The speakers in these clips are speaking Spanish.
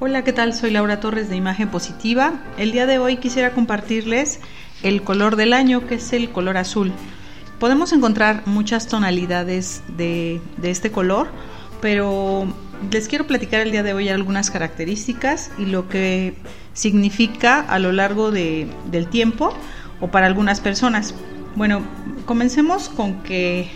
Hola, ¿qué tal? Soy Laura Torres de Imagen Positiva. El día de hoy quisiera compartirles el color del año, que es el color azul. Podemos encontrar muchas tonalidades de, este color, pero les quiero platicar el día de hoy algunas características y lo que significa a lo largo de, del tiempo o para algunas personas. Bueno, comencemos con que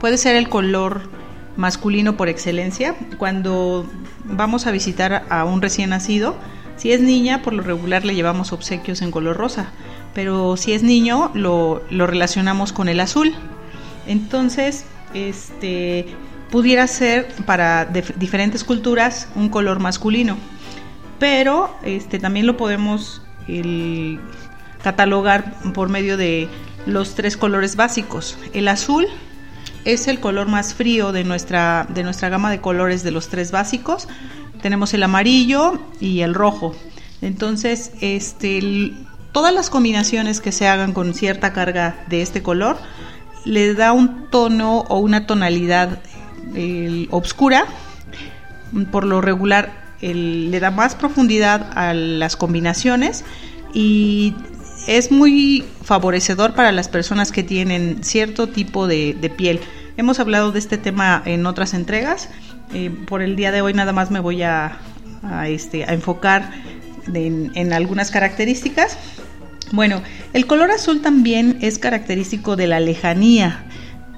puede ser el color masculino por excelencia. Cuando vamos a visitar a un recién nacido, si es niña, por lo regular le llevamos obsequios en color rosa, pero si es niño, lo, lo relacionamos con el azul. Entonces, este pudiera ser para diferentes culturas un color masculino, pero este también lo podemos catalogar por medio de los tres colores básicos. El azul es el color más frío de nuestra, de nuestra gama de colores de los tres básicos. Tenemos el amarillo y el rojo. Entonces, este, todas las combinaciones que se hagan con cierta carga de este color le da un tono o una tonalidad oscura. Por lo regular, le da más profundidad a las combinaciones y es muy favorecedor para las personas que tienen cierto tipo de, piel. Hemos hablado de este tema en otras entregas. Eh, por el día de hoy nada más me voy a, este, a enfocar en, algunas características. Bueno, el color azul también es característico de la lejanía.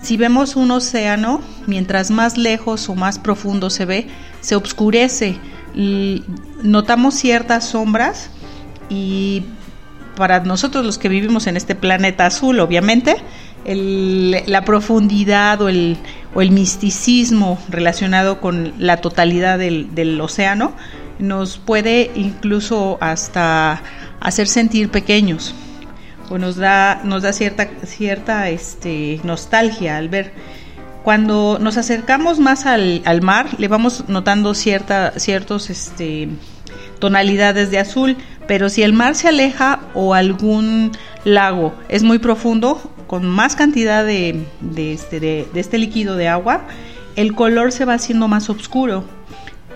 Si vemos un océano, mientras más lejos o más profundo se ve, se oscurece. notamos ciertas sombras y para nosotros los que vivimos en este planeta azul, obviamente, la profundidad o el, o el, misticismo relacionado con la totalidad del, océano nos puede incluso hasta hacer sentir pequeños o nos da, nos da cierta, cierta este, nostalgia al ver. Cuando nos acercamos más al, al mar, le vamos notando cierta, ciertos este, tonalidades de azul, pero si el mar se aleja o algún lago es muy profundo, con más cantidad de, este, de, este, líquido de agua, el color se va haciendo más oscuro.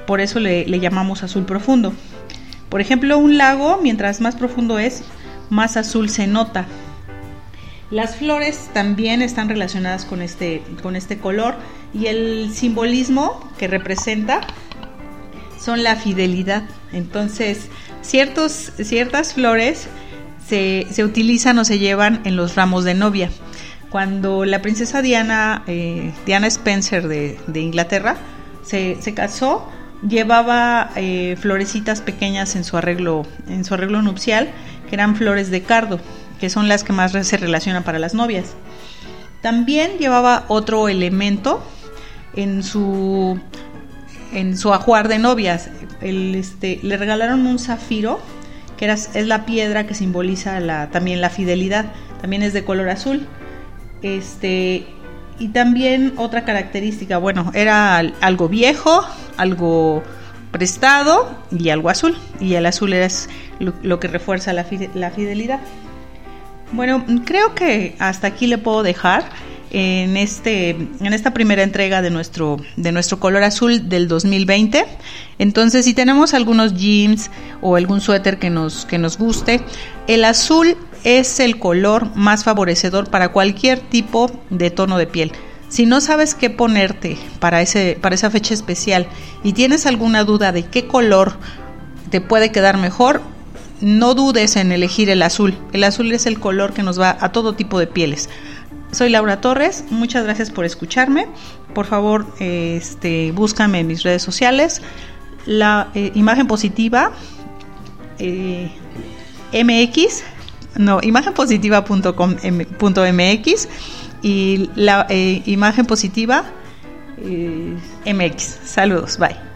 Por eso le, llamamos azul profundo. Por ejemplo, un lago, mientras más profundo es, más azul se nota. Las flores también están relacionadas con este, este color y el simbolismo que representa son la fidelidad. Entonces, ciertas flores se, utilizan o se llevan en los ramos de novia. Cuando la princesa Diana, eh, Diana Spencer de, Inglaterra, se, casó, llevaba eh, florecitas pequeñas en su arreglo, en su arreglo nupcial, que eran flores de cardo, que son las que más se relacionan para las novias. También llevaba otro elemento en su en su ajuar de novias. este, le regalaron un zafiro, que es la piedra que simboliza también la fidelidad, también es de color azul. Este, y también otra característica, bueno, era algo viejo, algo prestado y algo azul. Y el azul es lo, que refuerza la, la fidelidad. Bueno, creo que hasta aquí le puedo dejar en, este, en esta primera entrega de nuestro, de nuestro color azul del 2020. Entonces, si tenemos algunos jeans o algún suéter que nos, que nos guste, el azul es el color más favorecedor para cualquier tipo de tono de piel. Si no sabes qué ponerte para, ese, para esa fecha especial y tienes alguna duda de qué color te puede quedar mejor, no dudes en elegir el azul. El azul es el color que nos va a todo tipo de pieles. Soy Laura Torres, muchas gracias por escucharme. Por favor, este, búscame en mis redes sociales. La eh, imagen positiva eh, MX, no, imagenpositiva.com.mx y la eh, imagen positiva MX. Saludos, bye.